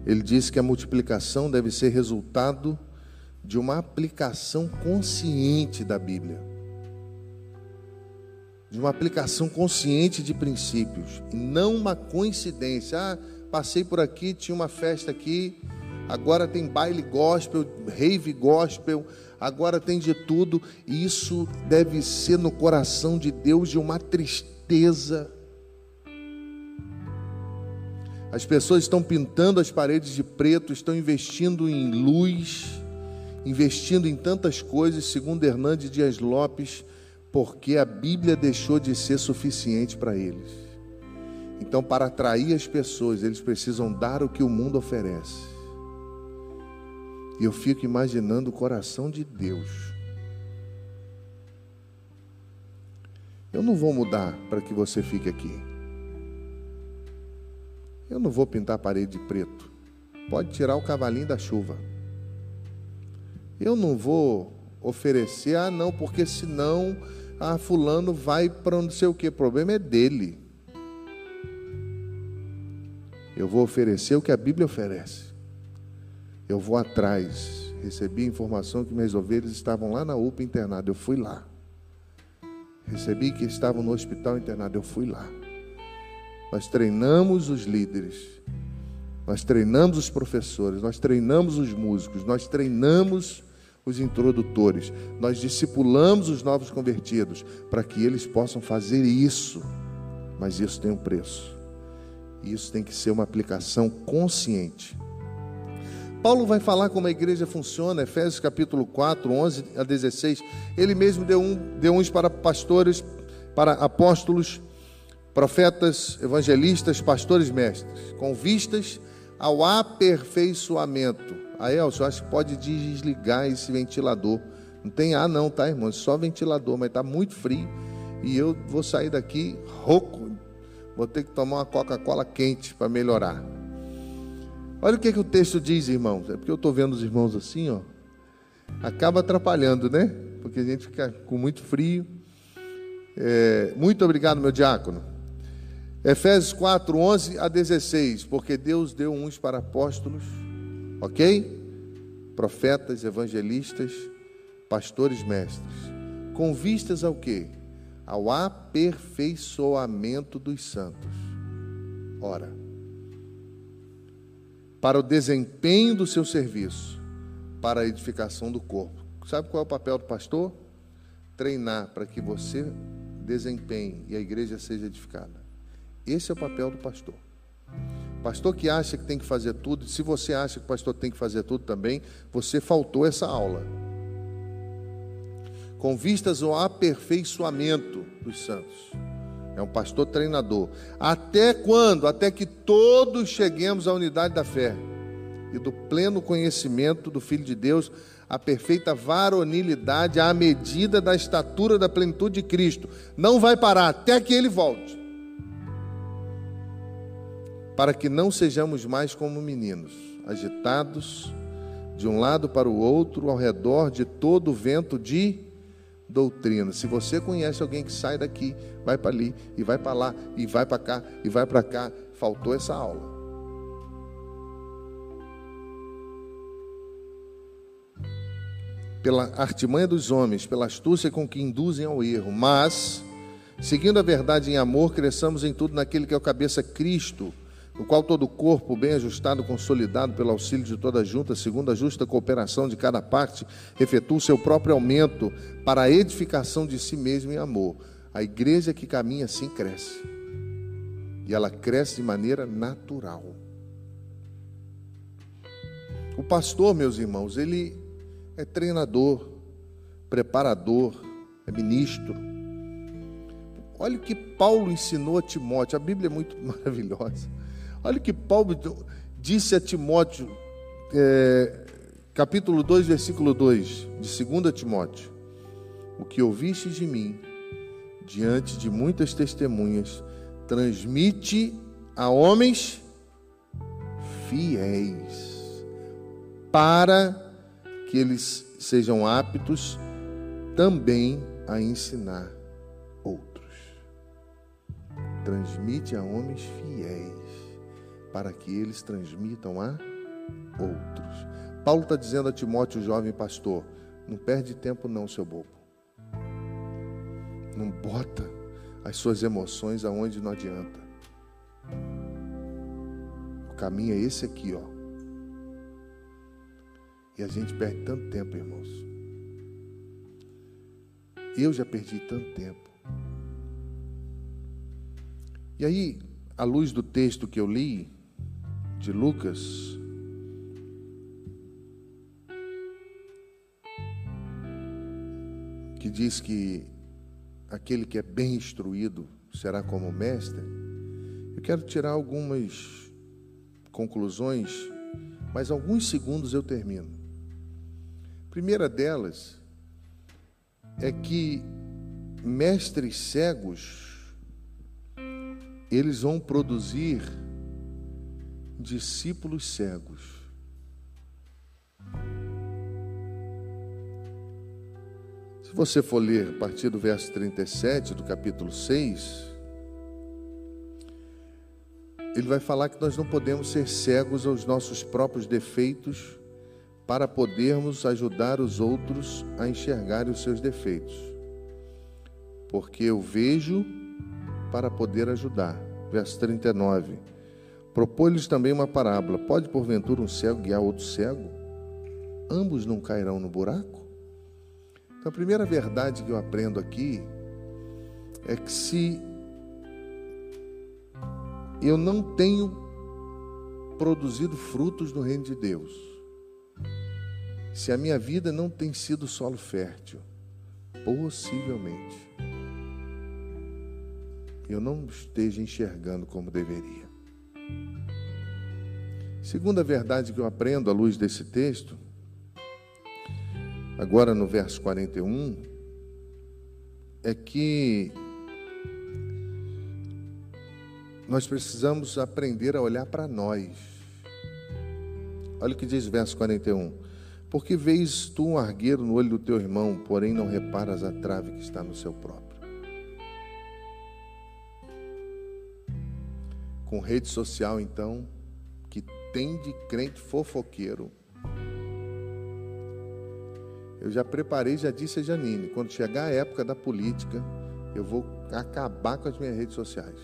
Ele disse que a multiplicação deve ser resultado de uma aplicação consciente da Bíblia. De uma aplicação consciente de princípios, e não uma coincidência. Ah, passei por aqui, tinha uma festa aqui, agora tem baile gospel, rave gospel, agora tem de tudo. E isso deve ser no coração de Deus de uma tristeza as pessoas estão pintando as paredes de preto, estão investindo em luz, investindo em tantas coisas, segundo Hernandes Dias Lopes, porque a Bíblia deixou de ser suficiente para eles. Então, para atrair as pessoas, eles precisam dar o que o mundo oferece. E eu fico imaginando o coração de Deus. Eu não vou mudar para que você fique aqui. Eu não vou pintar a parede de preto. Pode tirar o cavalinho da chuva. Eu não vou oferecer, ah, não, porque senão, ah, fulano vai para não sei o que. O problema é dele. Eu vou oferecer o que a Bíblia oferece. Eu vou atrás. Recebi informação que minhas ovelhas estavam lá na UPA internado. Eu fui lá. Recebi que estavam no hospital internado. Eu fui lá. Nós treinamos os líderes, nós treinamos os professores, nós treinamos os músicos, nós treinamos os introdutores, nós discipulamos os novos convertidos para que eles possam fazer isso. Mas isso tem um preço. Isso tem que ser uma aplicação consciente. Paulo vai falar como a igreja funciona, Efésios capítulo 4, 11 a 16. Ele mesmo deu, um, deu uns para pastores, para apóstolos, profetas, evangelistas, pastores, mestres, com vistas ao aperfeiçoamento. Aí, Elcio, acho que pode desligar esse ventilador. Não tem ar não, tá, irmão? Só ventilador, mas está muito frio. E eu vou sair daqui rouco. Vou ter que tomar uma Coca-Cola quente para melhorar. Olha o que, que o texto diz, irmãos. É porque eu estou vendo os irmãos assim, ó. Acaba atrapalhando, né? Porque a gente fica com muito frio. É, muito obrigado, meu diácono. Efésios 4, 11 a 16, porque Deus deu uns para apóstolos, ok? Profetas, evangelistas, pastores, mestres, com vistas ao que? Ao aperfeiçoamento dos santos. Ora, para o desempenho do seu serviço, para a edificação do corpo. Sabe qual é o papel do pastor? Treinar para que você desempenhe e a igreja seja edificada. Esse é o papel do pastor. Pastor que acha que tem que fazer tudo, se você acha que o pastor tem que fazer tudo também, você faltou essa aula. Com vistas ao aperfeiçoamento dos santos. É um pastor treinador. Até quando? Até que todos cheguemos à unidade da fé e do pleno conhecimento do Filho de Deus, a perfeita varonilidade à medida da estatura da plenitude de Cristo. Não vai parar até que ele volte para que não sejamos mais como meninos, agitados de um lado para o outro, ao redor de todo o vento de doutrina. Se você conhece alguém que sai daqui, vai para ali, e vai para lá, e vai para cá, e vai para cá, faltou essa aula. Pela artimanha dos homens, pela astúcia com que induzem ao erro, mas, seguindo a verdade em amor, cresçamos em tudo naquele que é o cabeça Cristo no qual todo o corpo, bem ajustado, consolidado pelo auxílio de toda a junta, segundo a justa cooperação de cada parte, efetua o seu próprio aumento para a edificação de si mesmo em amor. A igreja que caminha assim cresce. E ela cresce de maneira natural. O pastor, meus irmãos, ele é treinador, preparador, é ministro. Olha o que Paulo ensinou a Timóteo. A Bíblia é muito maravilhosa. Olha que Paulo disse a Timóteo, é, capítulo 2, versículo 2, de 2 Timóteo: O que ouviste de mim, diante de muitas testemunhas, transmite a homens fiéis, para que eles sejam aptos também a ensinar outros. Transmite a homens fiéis para que eles transmitam a outros. Paulo está dizendo a Timóteo, jovem pastor, não perde tempo não, seu bobo. Não bota as suas emoções aonde não adianta. O caminho é esse aqui, ó. E a gente perde tanto tempo, irmãos. Eu já perdi tanto tempo. E aí, à luz do texto que eu li, de Lucas, que diz que aquele que é bem instruído será como mestre, eu quero tirar algumas conclusões, mas alguns segundos eu termino. primeira delas é que mestres cegos eles vão produzir discípulos cegos. Se você for ler a partir do verso 37 do capítulo 6, ele vai falar que nós não podemos ser cegos aos nossos próprios defeitos para podermos ajudar os outros a enxergar os seus defeitos. Porque eu vejo para poder ajudar. Verso 39. Propôs-lhes também uma parábola: Pode porventura um cego guiar outro cego? Ambos não cairão no buraco? Então, a primeira verdade que eu aprendo aqui é que se eu não tenho produzido frutos no reino de Deus, se a minha vida não tem sido solo fértil, possivelmente eu não esteja enxergando como deveria. Segunda verdade que eu aprendo à luz desse texto, agora no verso 41, é que nós precisamos aprender a olhar para nós. Olha o que diz o verso 41. Porque vês tu um argueiro no olho do teu irmão, porém não reparas a trave que está no seu próprio. Com rede social, então, tem de crente fofoqueiro. Eu já preparei, já disse a Janine, quando chegar a época da política, eu vou acabar com as minhas redes sociais.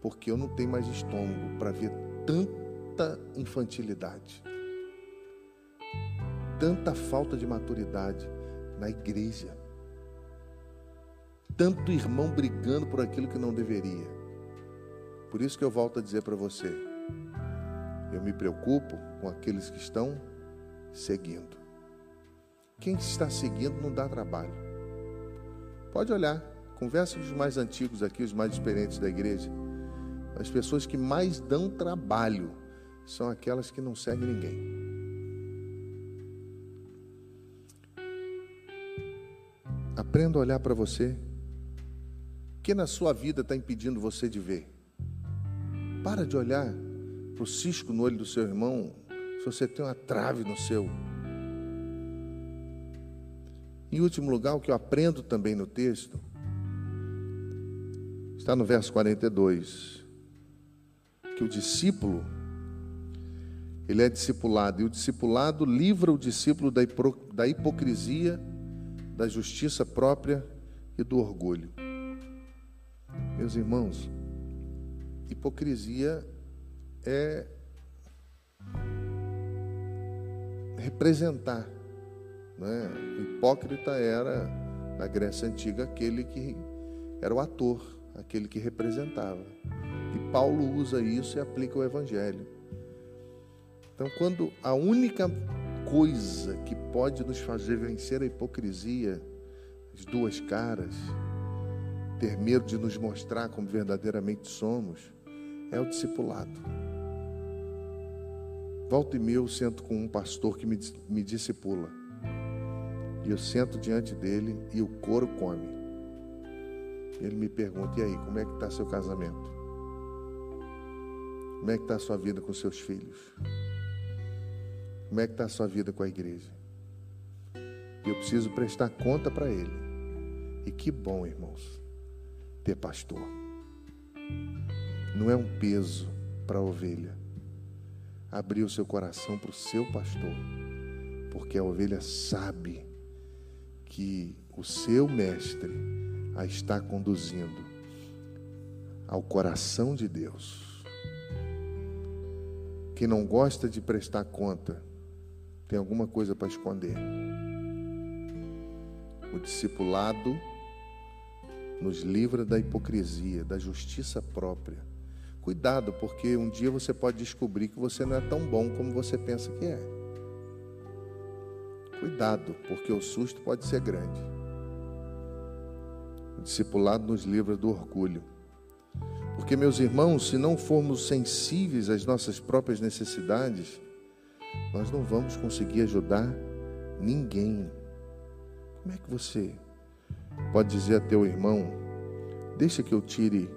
Porque eu não tenho mais estômago para ver tanta infantilidade, tanta falta de maturidade na igreja, tanto irmão brigando por aquilo que não deveria. Por isso que eu volto a dizer para você, eu me preocupo com aqueles que estão seguindo. Quem está seguindo não dá trabalho. Pode olhar, conversa com os mais antigos aqui, os mais experientes da igreja. As pessoas que mais dão trabalho são aquelas que não seguem ninguém. Aprenda a olhar para você. O que na sua vida está impedindo você de ver? Para de olhar para o cisco no olho do seu irmão, se você tem uma trave no seu. Em último lugar, o que eu aprendo também no texto, está no verso 42, que o discípulo, ele é discipulado, e o discipulado livra o discípulo da hipocrisia, da justiça própria e do orgulho. Meus irmãos, hipocrisia é representar. Né? O hipócrita era, na Grécia Antiga, aquele que era o ator, aquele que representava. E Paulo usa isso e aplica o Evangelho. Então, quando a única coisa que pode nos fazer vencer a hipocrisia, as duas caras, ter medo de nos mostrar como verdadeiramente somos, é o discipulado. Volta e meia eu sento com um pastor que me, me discipula. E eu sento diante dele e o couro come. Ele me pergunta: e aí, como é que está seu casamento? Como é que está a sua vida com seus filhos? Como é que está a sua vida com a igreja? E eu preciso prestar conta para ele. E que bom, irmãos, ter pastor. Não é um peso para a ovelha. Abrir o seu coração para o seu pastor. Porque a ovelha sabe que o seu mestre a está conduzindo ao coração de Deus. Quem não gosta de prestar conta, tem alguma coisa para esconder. O discipulado nos livra da hipocrisia, da justiça própria. Cuidado, porque um dia você pode descobrir que você não é tão bom como você pensa que é. Cuidado, porque o susto pode ser grande. Discipulado nos livra do orgulho. Porque, meus irmãos, se não formos sensíveis às nossas próprias necessidades, nós não vamos conseguir ajudar ninguém. Como é que você pode dizer a teu irmão: Deixa que eu tire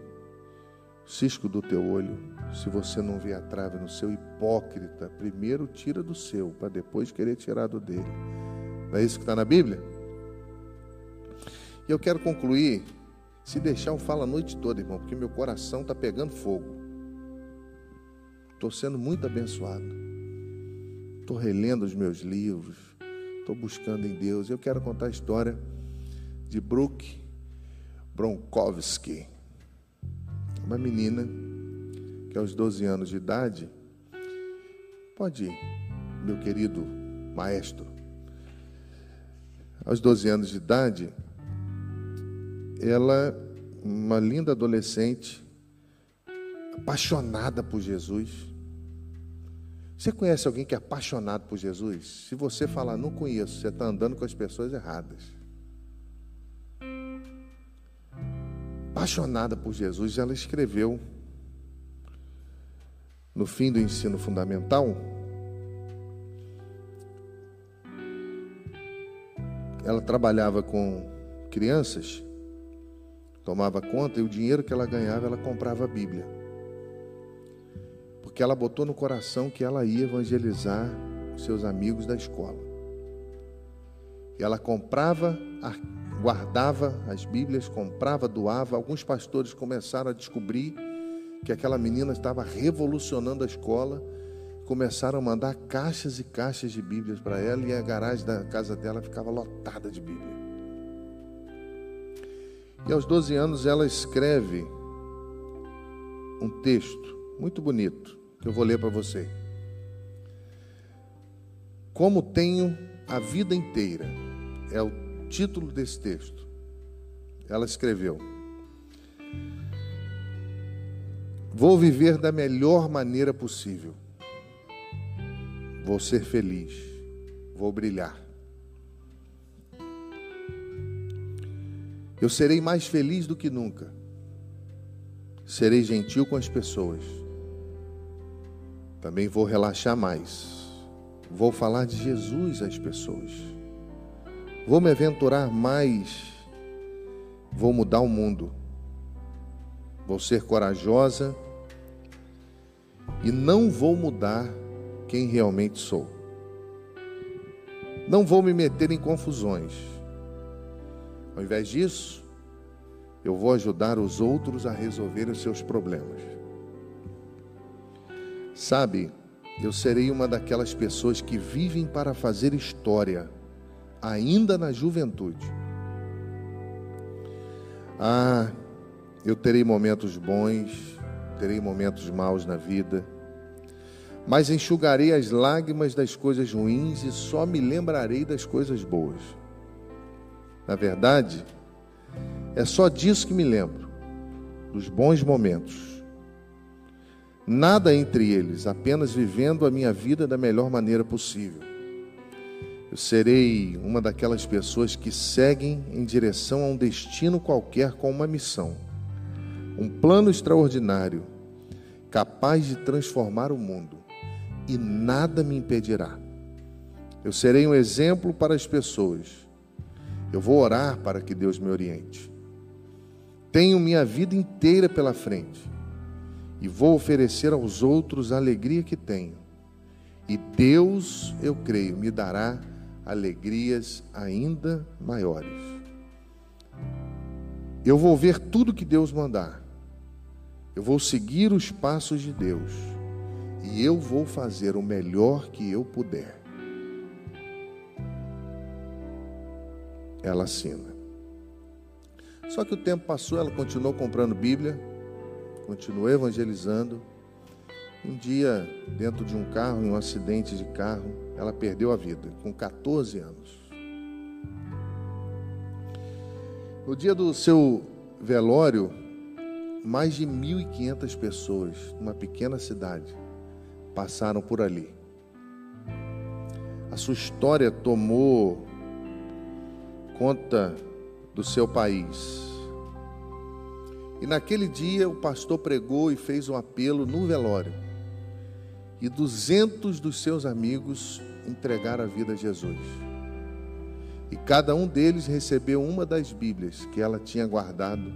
cisco do teu olho, se você não vê a trave no seu hipócrita, primeiro tira do seu, para depois querer tirar do dele. Não é isso que está na Bíblia? E eu quero concluir. Se deixar, eu falo a noite toda, irmão, porque meu coração está pegando fogo. Estou sendo muito abençoado. Estou relendo os meus livros. Estou buscando em Deus. Eu quero contar a história de Brooke Bronkowski. Uma menina que aos 12 anos de idade, pode ir, meu querido maestro, aos 12 anos de idade, ela, uma linda adolescente, apaixonada por Jesus. Você conhece alguém que é apaixonado por Jesus? Se você falar, não conheço, você está andando com as pessoas erradas. Apaixonada por Jesus, ela escreveu, no fim do ensino fundamental, ela trabalhava com crianças, tomava conta e o dinheiro que ela ganhava, ela comprava a Bíblia. Porque ela botou no coração que ela ia evangelizar os seus amigos da escola. E ela comprava, guardava as Bíblias, comprava, doava. Alguns pastores começaram a descobrir que aquela menina estava revolucionando a escola começaram a mandar caixas e caixas de Bíblias para ela e a garagem da casa dela ficava lotada de Bíblia. E aos 12 anos ela escreve um texto muito bonito que eu vou ler para você. Como tenho a vida inteira, é o título desse texto. Ela escreveu: Vou viver da melhor maneira possível Vou ser feliz, vou brilhar. Eu serei mais feliz do que nunca. Serei gentil com as pessoas. Também vou relaxar mais. Vou falar de Jesus às pessoas. Vou me aventurar mais. Vou mudar o mundo. Vou ser corajosa e não vou mudar quem realmente sou. Não vou me meter em confusões, Ao invés disso, eu vou ajudar os outros a resolver os seus problemas. Sabe, eu serei uma daquelas pessoas que vivem para fazer história, ainda na juventude. Ah, eu terei momentos bons, terei momentos maus na vida, mas enxugarei as lágrimas das coisas ruins e só me lembrarei das coisas boas. Na verdade, é só disso que me lembro, dos bons momentos. Nada entre eles, apenas vivendo a minha vida da melhor maneira possível. Eu serei uma daquelas pessoas que seguem em direção a um destino qualquer com uma missão, um plano extraordinário, capaz de transformar o mundo, e nada me impedirá. Eu serei um exemplo para as pessoas eu vou orar para que Deus me oriente. Tenho minha vida inteira pela frente e vou oferecer aos outros a alegria que tenho. E Deus, eu creio, me dará alegrias ainda maiores. Eu vou ver tudo que Deus mandar. Eu vou seguir os passos de Deus. E eu vou fazer o melhor que eu puder. ela assina. Só que o tempo passou, ela continuou comprando Bíblia, continuou evangelizando. Um dia, dentro de um carro, em um acidente de carro, ela perdeu a vida, com 14 anos. No dia do seu velório, mais de 1.500 pessoas, numa pequena cidade, passaram por ali. A sua história tomou conta do seu país. E naquele dia o pastor pregou e fez um apelo no velório. E duzentos dos seus amigos entregaram a vida a Jesus. E cada um deles recebeu uma das Bíblias que ela tinha guardado,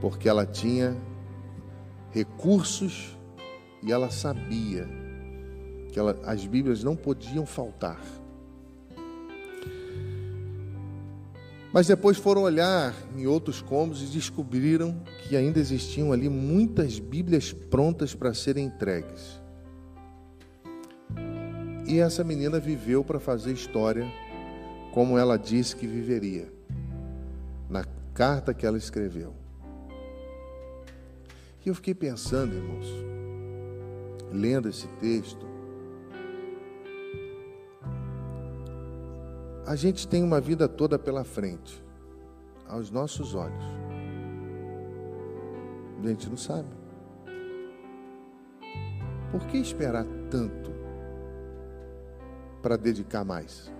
porque ela tinha recursos e ela sabia que ela, as Bíblias não podiam faltar. Mas depois foram olhar em outros cômodos e descobriram que ainda existiam ali muitas Bíblias prontas para serem entregues. E essa menina viveu para fazer história como ela disse que viveria, na carta que ela escreveu. E eu fiquei pensando, irmãos, lendo esse texto, A gente tem uma vida toda pela frente, aos nossos olhos. A gente não sabe. Por que esperar tanto para dedicar mais?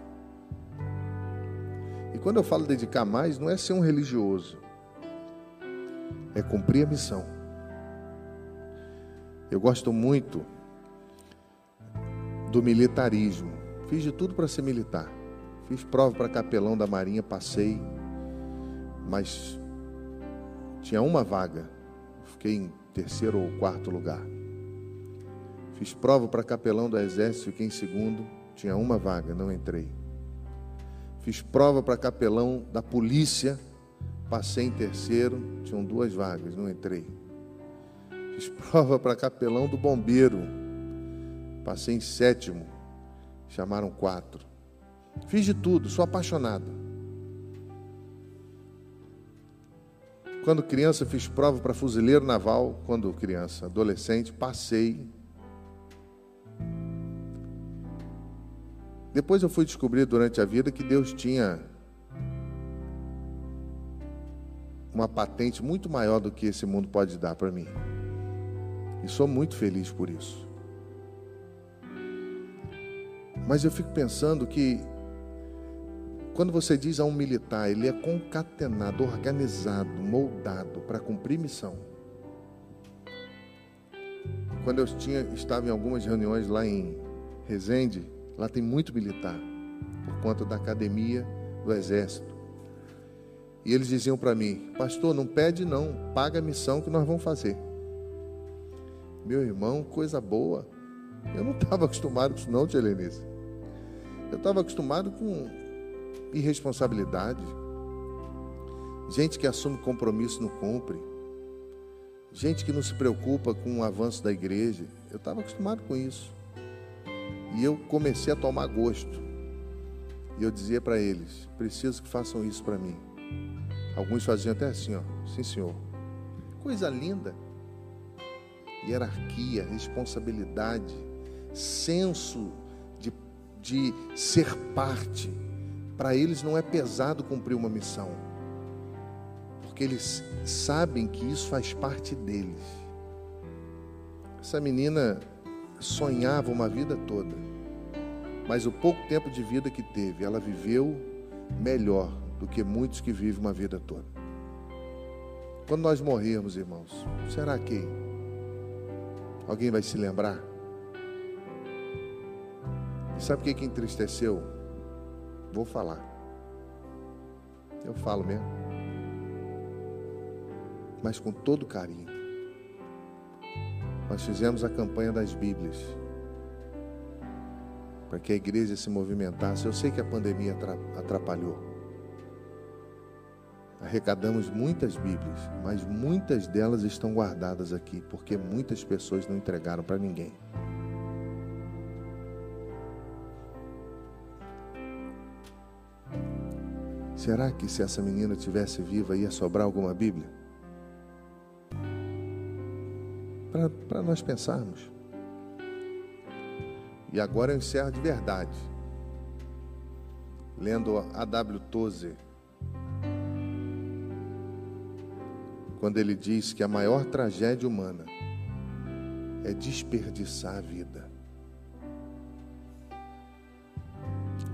E quando eu falo dedicar mais, não é ser um religioso, é cumprir a missão. Eu gosto muito do militarismo. Fiz de tudo para ser militar. Fiz prova para capelão da Marinha, passei, mas tinha uma vaga. Fiquei em terceiro ou quarto lugar. Fiz prova para capelão do Exército, fiquei em segundo, tinha uma vaga, não entrei. Fiz prova para capelão da polícia, passei em terceiro, tinham duas vagas, não entrei. Fiz prova para capelão do bombeiro, passei em sétimo, chamaram quatro. Fiz de tudo, sou apaixonado. Quando criança, fiz prova para fuzileiro naval. Quando criança, adolescente, passei. Depois eu fui descobrir durante a vida que Deus tinha uma patente muito maior do que esse mundo pode dar para mim. E sou muito feliz por isso. Mas eu fico pensando que quando você diz a um militar, ele é concatenado, organizado, moldado para cumprir missão. Quando eu tinha, estava em algumas reuniões lá em Resende, lá tem muito militar, por conta da academia do Exército. E eles diziam para mim, pastor, não pede não, paga a missão que nós vamos fazer. Meu irmão, coisa boa. Eu não estava acostumado com isso não, tia Helenice. Eu estava acostumado com irresponsabilidade, Gente que assume compromisso não cumpre. Gente que não se preocupa com o avanço da igreja. Eu estava acostumado com isso. E eu comecei a tomar gosto. E eu dizia para eles: preciso que façam isso para mim. Alguns faziam até assim, ó. Sim, senhor. Coisa linda. Hierarquia, responsabilidade, senso de, de ser parte. Para eles não é pesado cumprir uma missão, porque eles sabem que isso faz parte deles. Essa menina sonhava uma vida toda, mas o pouco tempo de vida que teve, ela viveu melhor do que muitos que vivem uma vida toda. Quando nós morrermos, irmãos, será que alguém vai se lembrar? E sabe o que, que entristeceu? Vou falar. Eu falo mesmo. Mas com todo carinho. Nós fizemos a campanha das Bíblias. Para que a igreja se movimentasse. Eu sei que a pandemia atrapalhou. Arrecadamos muitas Bíblias, mas muitas delas estão guardadas aqui, porque muitas pessoas não entregaram para ninguém. Será que se essa menina tivesse viva ia sobrar alguma Bíblia? Para nós pensarmos. E agora eu encerro de verdade, lendo a W. Tozer, quando ele diz que a maior tragédia humana é desperdiçar a vida.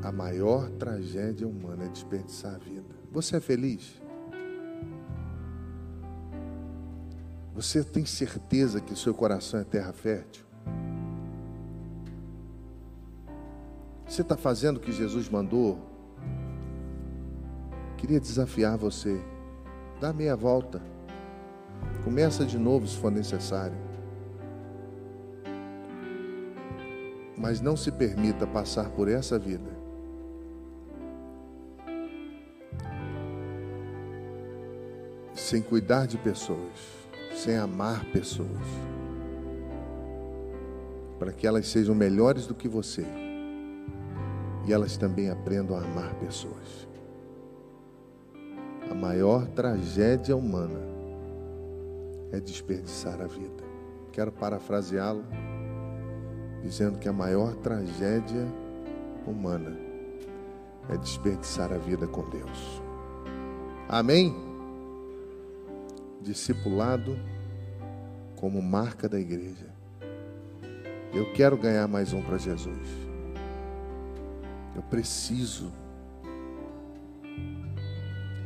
A maior tragédia humana é desperdiçar a vida. Você é feliz? Você tem certeza que seu coração é terra fértil? Você está fazendo o que Jesus mandou? Queria desafiar você. Dá meia volta. Começa de novo se for necessário. Mas não se permita passar por essa vida sem cuidar de pessoas, sem amar pessoas, para que elas sejam melhores do que você elas também aprendam a amar pessoas. A maior tragédia humana é desperdiçar a vida. Quero parafraseá-lo, dizendo que a maior tragédia humana é desperdiçar a vida com Deus. Amém? discipulado como marca da igreja. Eu quero ganhar mais um para Jesus. Eu preciso.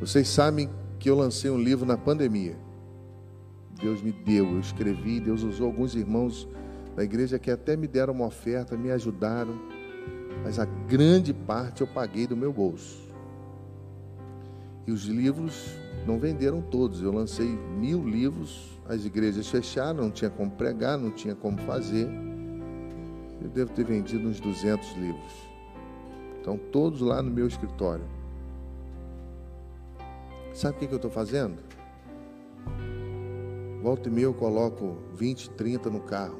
Vocês sabem que eu lancei um livro na pandemia. Deus me deu, eu escrevi, Deus usou alguns irmãos da igreja que até me deram uma oferta, me ajudaram, mas a grande parte eu paguei do meu bolso. E os livros não venderam todos. Eu lancei mil livros, as igrejas fecharam, não tinha como pregar, não tinha como fazer. Eu devo ter vendido uns 200 livros. Estão todos lá no meu escritório. Sabe o que, eu estou fazendo? Volta e meia eu coloco 20, 30 no carro.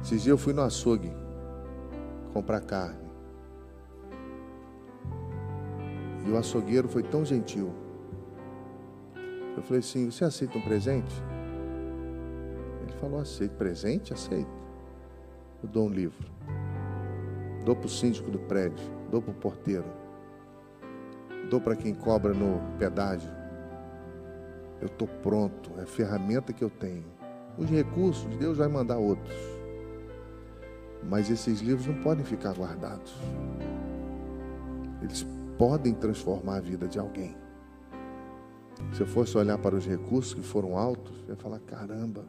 Esses dias eu fui no açougue comprar carne. E o açougueiro foi tão gentil. Eu falei assim: Você aceita um presente? Ele falou: Aceito. Presente? Aceito. Eu dou um livro. Dou para o síndico do prédio. Dou para o porteiro. Dou para quem cobra no pedágio. Eu estou pronto. É a ferramenta que eu tenho. Os recursos, Deus vai mandar outros. Mas esses livros não podem ficar guardados. Eles podem transformar a vida de alguém. Se eu fosse olhar para os recursos que foram altos, eu ia falar: caramba,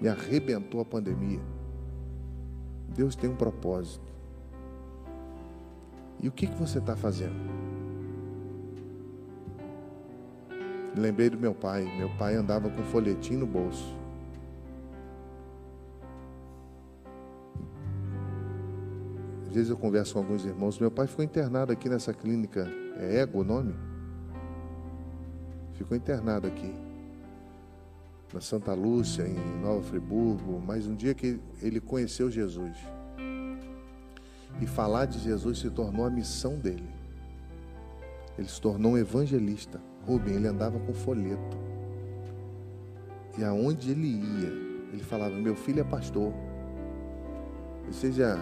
me arrebentou a pandemia. Deus tem um propósito. E o que, que você está fazendo? Lembrei do meu pai. Meu pai andava com folhetim no bolso. Às vezes eu converso com alguns irmãos. Meu pai ficou internado aqui nessa clínica. É Ego o nome? ficou internado aqui, na Santa Lúcia, em Nova Friburgo, mas um dia que ele conheceu Jesus. E falar de Jesus se tornou a missão dele. Ele se tornou um evangelista. Rubem, ele andava com folheto. E aonde ele ia, ele falava: Meu filho é pastor. Você já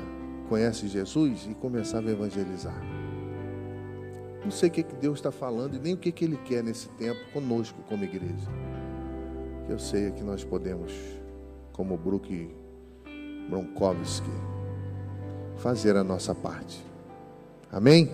conhece Jesus? E começava a evangelizar. Não sei o que, que Deus está falando e nem o que, que Ele quer nesse tempo conosco, como igreja. Eu sei é que nós podemos, como Brook Bronkowski, fazer a nossa parte. Amém?